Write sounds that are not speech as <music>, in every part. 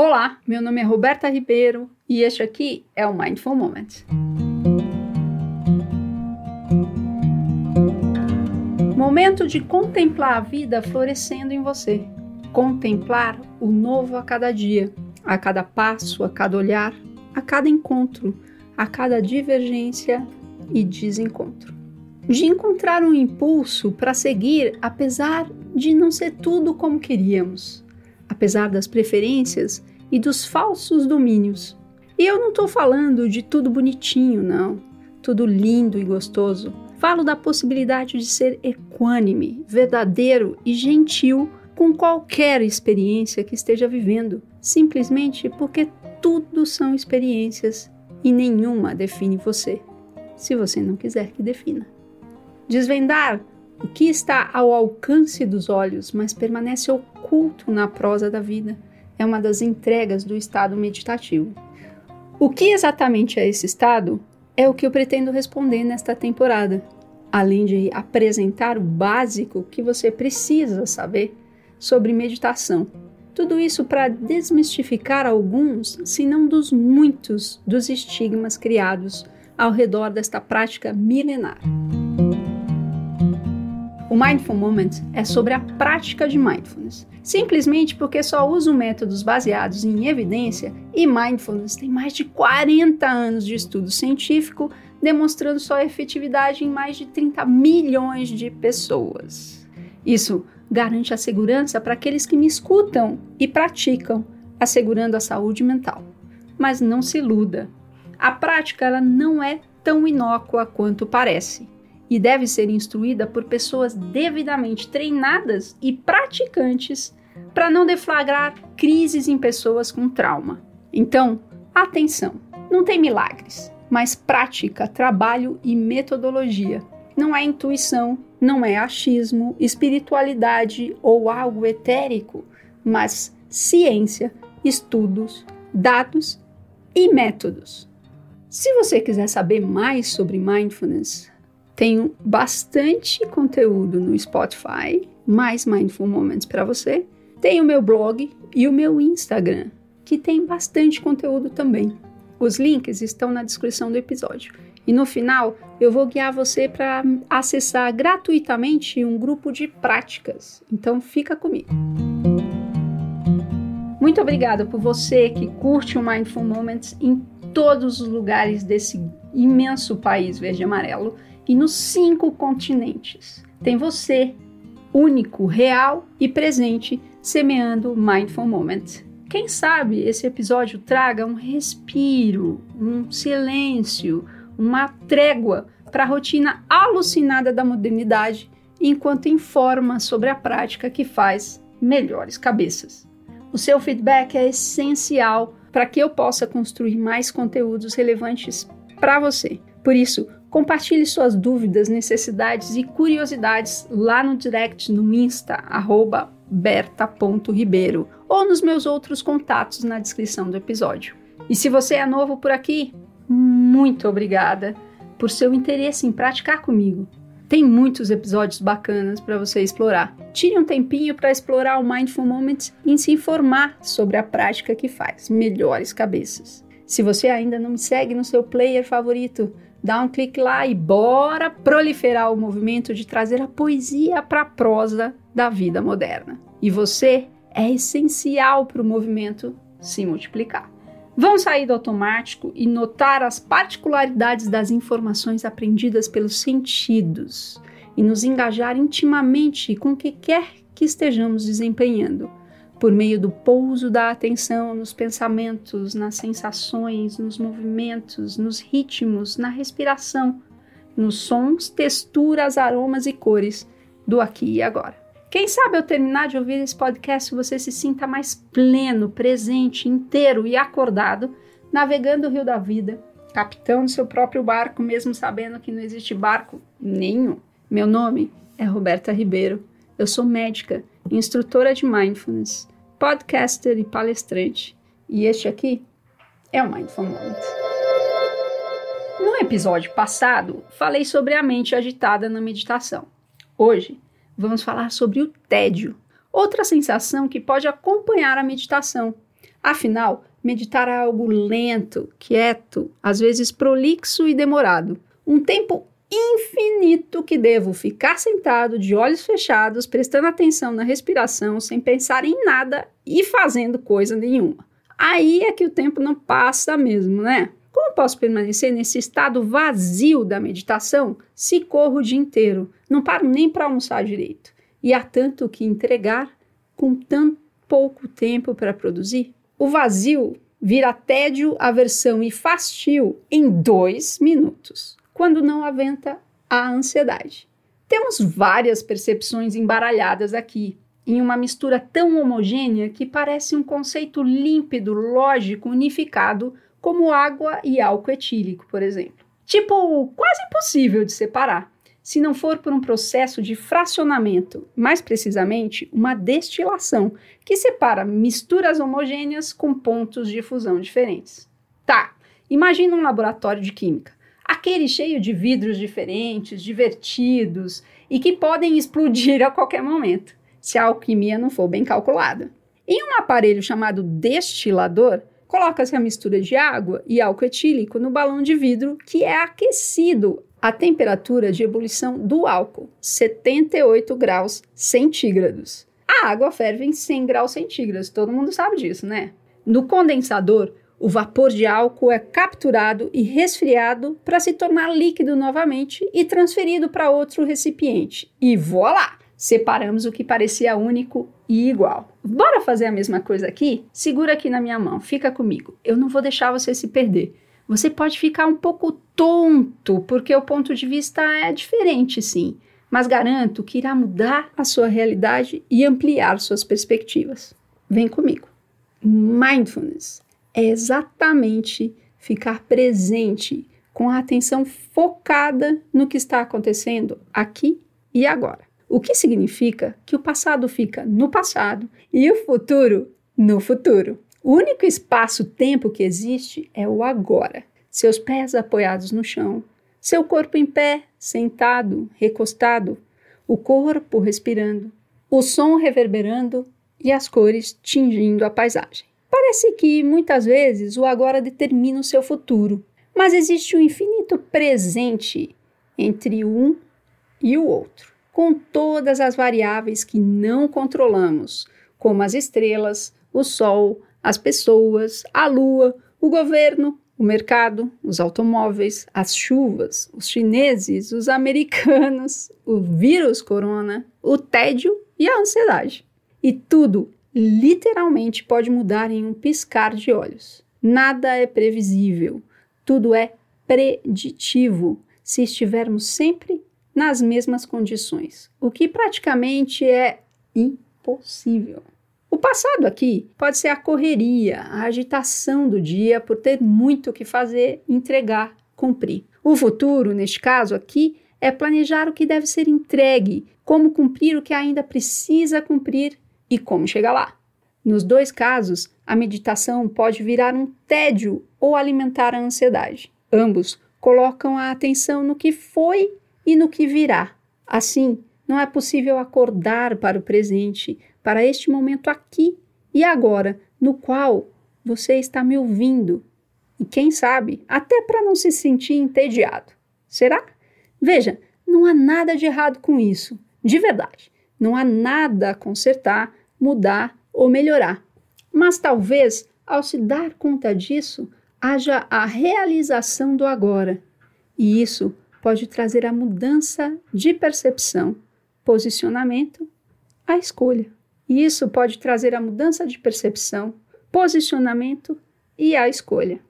Olá, meu nome é Roberta Ribeiro e este aqui é o Mindful Moment. Momento de contemplar a vida florescendo em você. Contemplar o novo a cada dia, a cada passo, a cada olhar, a cada encontro, a cada divergência e desencontro. De encontrar um impulso para seguir apesar de não ser tudo como queríamos, apesar das preferências e dos falsos domínios. E eu não estou falando de tudo bonitinho, não, tudo lindo e gostoso. Falo da possibilidade de ser equânime, verdadeiro e gentil com qualquer experiência que esteja vivendo, simplesmente porque tudo são experiências e nenhuma define você, se você não quiser que defina. Desvendar o que está ao alcance dos olhos, mas permanece oculto na prosa da vida, é uma das entregas do estado meditativo. O que exatamente é esse estado? É o que eu pretendo responder nesta temporada, além de apresentar o básico que você precisa saber sobre meditação. Tudo isso para desmistificar alguns, se não dos muitos, dos estigmas criados ao redor desta prática milenar. O Mindful Moment é sobre a prática de mindfulness, simplesmente porque só uso métodos baseados em evidência e mindfulness tem mais de 40 anos de estudo científico demonstrando sua efetividade em mais de 30 milhões de pessoas. Isso garante a segurança para aqueles que me escutam e praticam, assegurando a saúde mental. Mas não se iluda, a prática ela não é tão inócua quanto parece e deve ser instruída por pessoas devidamente treinadas e praticantes para não deflagrar crises em pessoas com trauma. Então, atenção, não tem milagres, mas prática, trabalho e metodologia. Não é intuição, não é achismo, espiritualidade ou algo etérico, mas ciência, estudos, dados e métodos. Se você quiser saber mais sobre mindfulness, tenho bastante conteúdo no Spotify, mais Mindful Moments para você. Tem o meu blog e o meu Instagram, que tem bastante conteúdo também. Os links estão na descrição do episódio. E no final, eu vou guiar você para acessar gratuitamente um grupo de práticas. Então fica comigo. Muito obrigada por você que curte o Mindful Moments em todos os lugares desse imenso país verde e amarelo e nos cinco continentes. Tem você, único, real e presente, semeando Mindful Moment. Quem sabe esse episódio traga um respiro, um silêncio, uma trégua para a rotina alucinada da modernidade, enquanto informa sobre a prática que faz melhores cabeças. O seu feedback é essencial para que eu possa construir mais conteúdos relevantes para você. Por isso, Compartilhe suas dúvidas, necessidades e curiosidades lá no direct no Insta, berta.ribeiro, ou nos meus outros contatos na descrição do episódio. E se você é novo por aqui, muito obrigada por seu interesse em praticar comigo. Tem muitos episódios bacanas para você explorar. Tire um tempinho para explorar o Mindful Moments e se informar sobre a prática que faz melhores cabeças. Se você ainda não me segue no seu player favorito, dá um clique lá e bora proliferar o movimento de trazer a poesia para a prosa da vida moderna. E você é essencial para o movimento se multiplicar. Vamos sair do automático e notar as particularidades das informações aprendidas pelos sentidos e nos engajar intimamente com o que quer que estejamos desempenhando por meio do pouso da atenção nos pensamentos, nas sensações, nos movimentos, nos ritmos, na respiração, nos sons, texturas, aromas e cores do aqui e agora. Quem sabe ao terminar de ouvir esse podcast você se sinta mais pleno, presente, inteiro e acordado, navegando o rio da vida, capitão do seu próprio barco, mesmo sabendo que não existe barco nenhum. Meu nome é Roberta Ribeiro, eu sou médica instrutora de mindfulness, podcaster e palestrante. E este aqui é o Mindful Moment. No episódio passado, falei sobre a mente agitada na meditação. Hoje, vamos falar sobre o tédio, outra sensação que pode acompanhar a meditação, Afinal, meditar é algo lento, quieto, às vezes prolixo e demorado. Um tempo infinito que devo ficar sentado de olhos fechados, prestando atenção na respiração, sem pensar em nada e fazendo coisa nenhuma. Aí é que o tempo não passa mesmo, né? Como posso permanecer nesse estado vazio da meditação se corro o dia inteiro, não paro nem para almoçar direito e há tanto que entregar com tão pouco tempo para produzir? O vazio vira tédio, aversão e fastio em dois minutos quando não aventa a ansiedade. Temos várias percepções embaralhadas aqui, em uma mistura tão homogênea que parece um conceito límpido, lógico, unificado, como água e álcool etílico, por exemplo. Tipo, quase impossível de separar, se não for por um processo de fracionamento, mais precisamente, uma destilação, que separa misturas homogêneas com pontos de fusão diferentes. Tá, imagina um laboratório de química aquele cheio de vidros diferentes, divertidos e que podem explodir <laughs> a qualquer momento, se a alquimia não for bem calculada. Em um aparelho chamado destilador, coloca-se a mistura de água e álcool etílico no balão de vidro que é aquecido à temperatura de ebulição do álcool, 78 graus centígrados. A água ferve em 100 graus centígrados, todo mundo sabe disso, né? No condensador, o vapor de álcool é capturado e resfriado para se tornar líquido novamente e transferido para outro recipiente. E voilá! Separamos o que parecia único e igual. Bora fazer a mesma coisa aqui? Segura aqui na minha mão, fica comigo. Eu não vou deixar você se perder. Você pode ficar um pouco tonto, porque o ponto de vista é diferente, sim, mas garanto que irá mudar a sua realidade e ampliar suas perspectivas. Vem comigo. Mindfulness é exatamente ficar presente, com a atenção focada no que está acontecendo aqui e agora. O que significa que o passado fica no passado e o futuro no futuro. O único espaço-tempo que existe é o agora. Seus pés apoiados no chão, seu corpo em pé, sentado, recostado, o corpo respirando, o som reverberando e as cores tingindo a paisagem. Parece que muitas vezes o agora determina o seu futuro, mas existe um infinito presente entre um e o outro, com todas as variáveis que não controlamos, como as estrelas, o sol, as pessoas, a lua, o governo, o mercado, os automóveis, as chuvas, os chineses, os americanos, o vírus corona, o tédio e a ansiedade. E tudo literalmente pode mudar em um piscar de olhos. Nada é previsível, tudo é preditivo se estivermos sempre nas mesmas condições, o que praticamente é impossível. O passado aqui pode ser a correria, a agitação do dia por ter muito o que fazer, entregar, cumprir. O futuro, neste caso aqui, é planejar o que deve ser entregue, como cumprir o que ainda precisa cumprir e como chegar lá. Nos dois casos, a meditação pode virar um tédio ou alimentar a ansiedade. Ambos colocam a atenção no que foi e no que virá. Assim, não é possível acordar para o presente, para este momento aqui e agora, no qual você está me ouvindo. E quem sabe, até para não se sentir entediado. Será? Veja, não há nada de errado com isso, de verdade. Não há nada a consertar, mudar ou melhorar. Mas talvez, ao se dar conta disso, haja a realização do agora. E isso pode trazer a mudança de percepção, posicionamento, a escolha. E isso pode trazer a mudança de percepção, posicionamento e a escolha.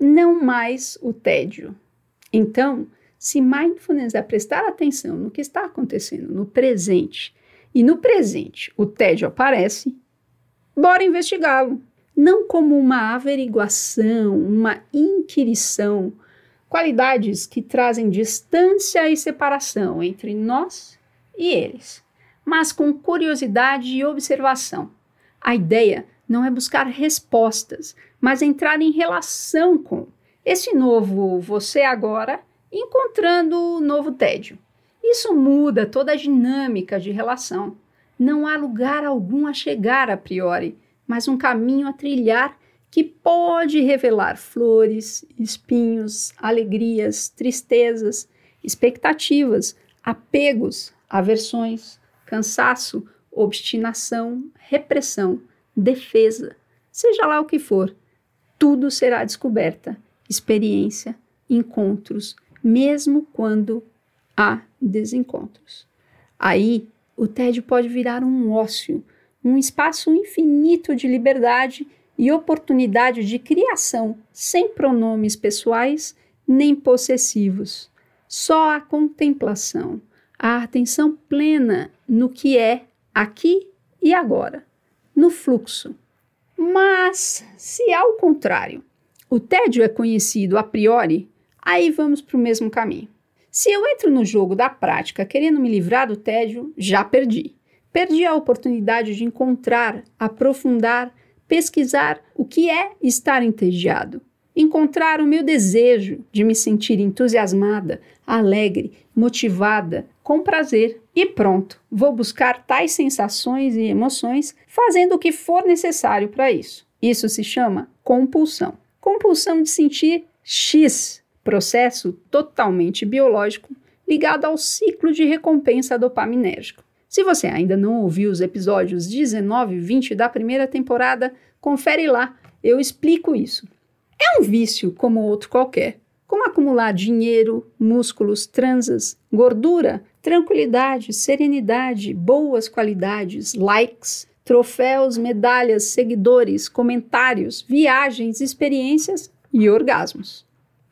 Não mais o tédio. Então, se mindfulness é prestar atenção no que está acontecendo no presente e no presente o tédio aparece, bora investigá-lo. Não como uma averiguação, uma inquirição, qualidades que trazem distância e separação entre nós e eles, mas com curiosidade e observação. A ideia não é buscar respostas, mas entrar em relação com esse novo você agora, encontrando o novo tédio. Isso muda toda a dinâmica de relação. Não há lugar algum a chegar a priori, mas um caminho a trilhar que pode revelar flores, espinhos, alegrias, tristezas, expectativas, apegos, aversões, cansaço, obstinação, repressão, defesa, seja lá o que for, tudo será descoberta, experiência, encontros, mesmo quando há desencontros. Aí, o tédio pode virar um ócio, um espaço infinito de liberdade e oportunidade de criação, sem pronomes pessoais nem possessivos. Só a contemplação, a atenção plena no que é aqui e agora, no fluxo. Mas, se ao contrário, o tédio é conhecido a priori, aí vamos para o mesmo caminho. Se eu entro no jogo da prática querendo me livrar do tédio, já perdi. Perdi a oportunidade de encontrar, aprofundar, pesquisar o que é estar entediado. Encontrar o meu desejo de me sentir entusiasmada, alegre, motivada, com prazer. E pronto, vou buscar tais sensações e emoções fazendo o que for necessário para isso. Isso se chama compulsão. Compulsão de sentir X, processo totalmente biológico ligado ao ciclo de recompensa dopaminérgico. Se você ainda não ouviu os episódios 19 e 20 da primeira temporada, confere lá, eu explico isso. É um vício como outro qualquer, como acumular dinheiro, músculos, transas, gordura, tranquilidade, serenidade, boas qualidades, likes, troféus, medalhas, seguidores, comentários, viagens, experiências e orgasmos.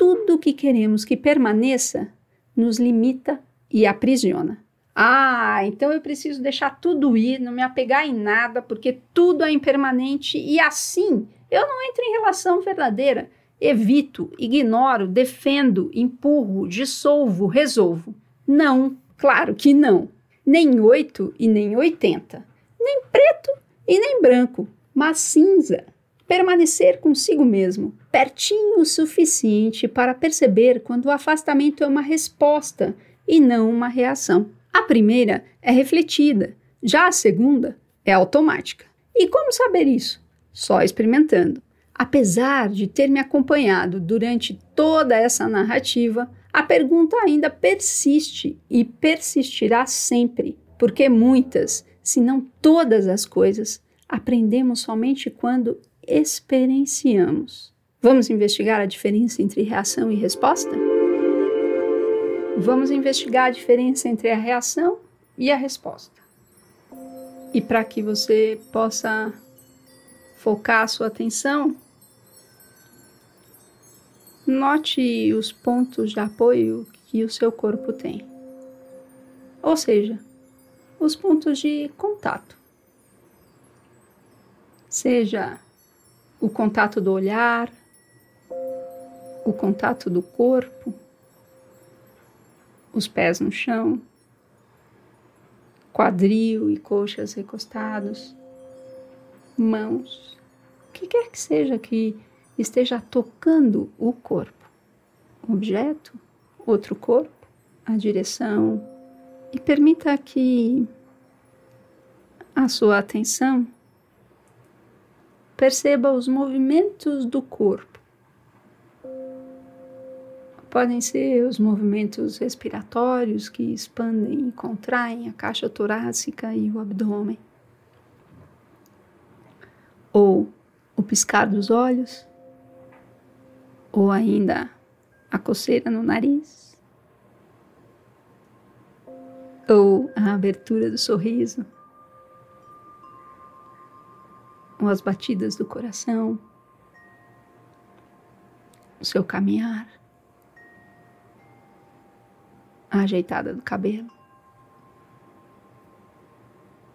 Tudo que queremos que permaneça nos limita e aprisiona. Ah, então eu preciso deixar tudo ir, não me apegar em nada, porque tudo é impermanente e assim eu não entro em relação verdadeira. Evito, ignoro, defendo, empurro, dissolvo, resolvo. Não, claro que não. Nem oito e nem oitenta. Nem preto e nem branco, mas cinza. Permanecer consigo mesmo, pertinho o suficiente para perceber quando o afastamento é uma resposta e não uma reação. A primeira é refletida, já a segunda é automática. E como saber isso? Só experimentando. Apesar de ter me acompanhado durante toda essa narrativa, a pergunta ainda persiste e persistirá sempre, porque muitas, se não todas as coisas, aprendemos somente quando experienciamos. Vamos investigar a diferença entre reação e resposta? Vamos investigar a diferença entre a reação e a resposta. E para que você possa focar a sua atenção, note os pontos de apoio que o seu corpo tem. Ou seja, os pontos de contato. Seja o contato do olhar, o contato do corpo, os pés no chão, quadril e coxas recostados, mãos, o que quer que seja que esteja tocando o corpo. Objeto, outro corpo, a direção, e permita que a sua atenção perceba os movimentos do corpo. Podem ser os movimentos respiratórios que expandem e contraem a caixa torácica e o abdômen. Ou o piscar dos olhos, ou ainda a coceira no nariz, ou a abertura do sorriso, ou as batidas do coração, o seu caminhar a ajeitada do cabelo.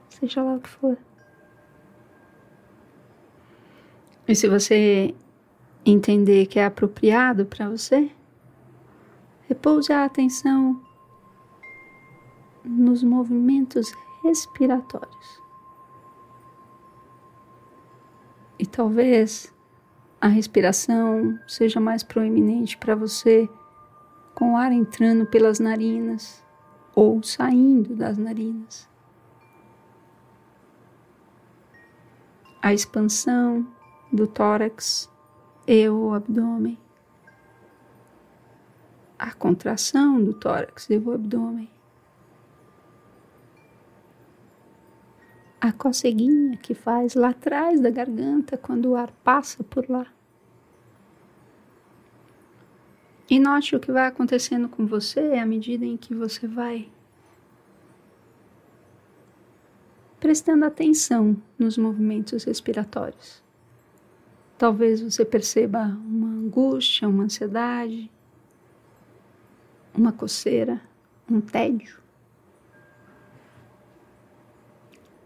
Seja lá o que for. E se você entender que é apropriado para você, repouse a atenção nos movimentos respiratórios. E talvez a respiração seja mais proeminente para você com o ar entrando pelas narinas ou saindo das narinas. a expansão do tórax e o abdômen, a contração do tórax e o abdômen, a coceguinha que faz lá atrás da garganta quando o ar passa por lá. E note o que vai acontecendo com você à medida em que você vai prestando atenção nos movimentos respiratórios. Talvez você perceba uma angústia, uma ansiedade, uma coceira, um tédio,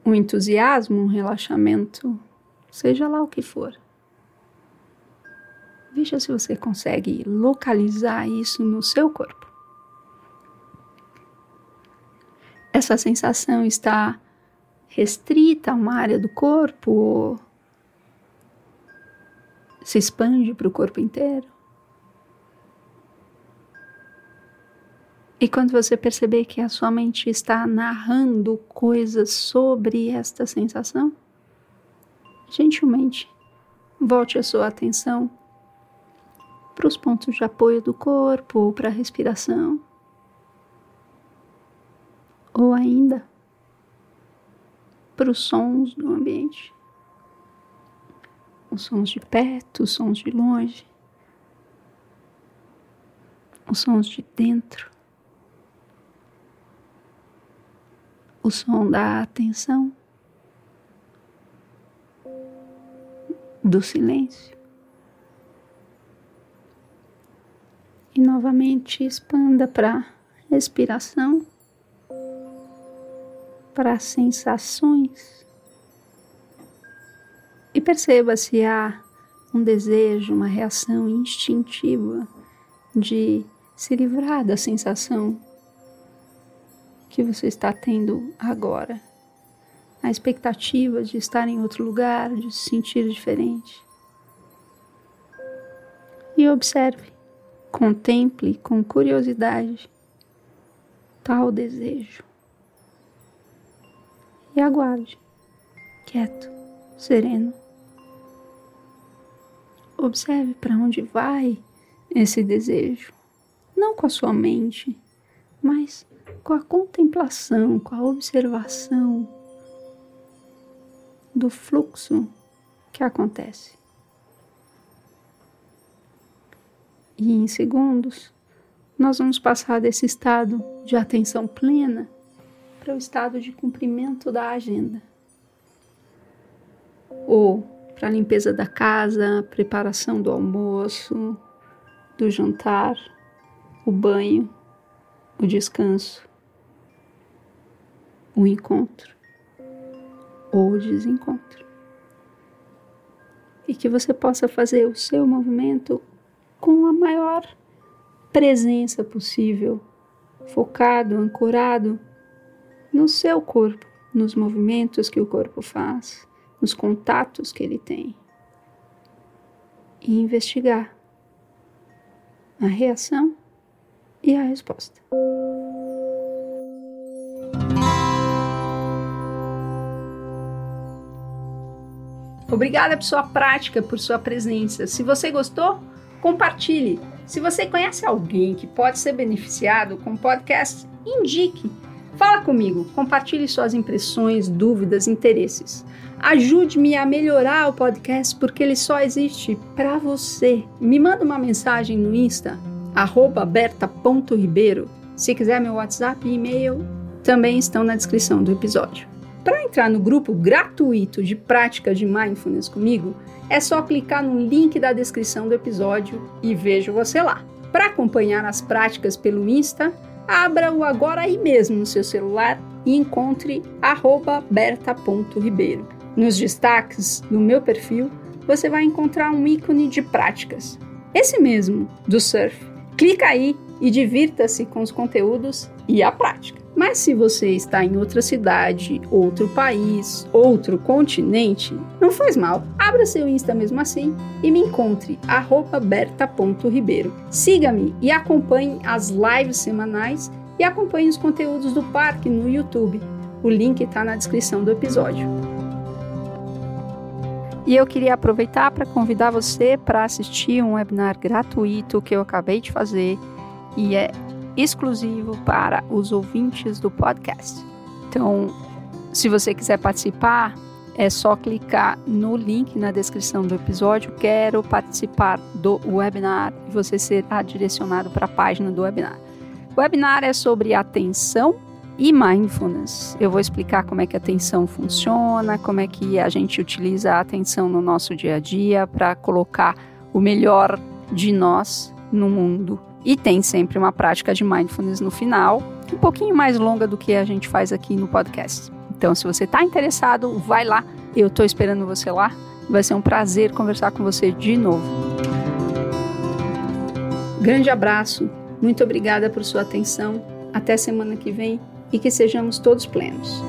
um entusiasmo, um relaxamento, seja lá o que for. Veja se você consegue localizar isso no seu corpo. Essa sensação está restrita a uma área do corpo ou se expande para o corpo inteiro? E quando você perceber que a sua mente está narrando coisas sobre esta sensação, gentilmente volte a sua atenção para os pontos de apoio do corpo ou para a respiração. Ou ainda para os sons do ambiente. Os sons de perto, os sons de longe, os sons de dentro, o som da atenção, do silêncio. e novamente expanda para respiração, para sensações e perceba se há um desejo, uma reação instintiva de se livrar da sensação que você está tendo agora. A expectativa de estar em outro lugar, de se sentir diferente. E observe Contemple com curiosidade tal desejo e aguarde, quieto, sereno. Observe para onde vai esse desejo, não com a sua mente, mas com a contemplação, com a observação do fluxo que acontece. e em segundos, nós vamos passar desse estado de atenção plena para o estado de cumprimento da agenda. Ou para a limpeza da casa, preparação do almoço, do jantar, o banho, o descanso, o encontro ou o desencontro. E que você possa fazer o seu movimento com a maior presença possível, focado, ancorado no seu corpo, nos movimentos que o corpo faz, nos contatos que ele tem. E investigar a reação e a resposta. Obrigada por sua prática, por sua presença. Se você gostou, compartilhe. Se você conhece alguém que pode ser beneficiado com o podcast, indique. Fala comigo, compartilhe suas impressões, dúvidas, interesses. Ajude-me a melhorar o podcast porque ele só existe para você. Me manda uma mensagem no Insta, berta.ribeiro. Se quiser meu WhatsApp e e-mail, também estão na descrição do episódio. Para entrar no grupo gratuito de prática de mindfulness comigo, é só clicar no link da descrição do episódio e vejo você lá. Para acompanhar as práticas pelo Insta, abra-o agora aí mesmo no seu celular e encontre berta.ribeiro. Nos destaques do meu perfil, você vai encontrar um ícone de práticas. Esse mesmo, do surf. Clica aí e divirta-se com os conteúdos e a prática. Mas se você está em outra cidade, outro país, outro continente, não faz mal. Abra seu Insta mesmo assim e me encontre berta.ribeiro. Siga-me e acompanhe as lives semanais e acompanhe os conteúdos do parque no YouTube. O link está na descrição do episódio. E eu queria aproveitar para convidar você para assistir um webinar gratuito que eu acabei de fazer e é exclusivo para os ouvintes do podcast. Então, se você quiser participar, é só clicar no link na descrição do episódio. Quero participar do webinar e você será direcionado para a página do webinar. O webinar é sobre atenção e mindfulness. Eu vou explicar como é que a atenção funciona, como é que a gente utiliza a atenção no nosso dia a dia para colocar o melhor de nós no mundo. E tem sempre uma prática de mindfulness no final, um pouquinho mais longa do que a gente faz aqui no podcast. Então, se você está interessado, vai lá. Eu estou esperando você lá. Vai ser um prazer conversar com você de novo. Grande abraço. Muito obrigada por sua atenção. Até semana que vem e que sejamos todos plenos.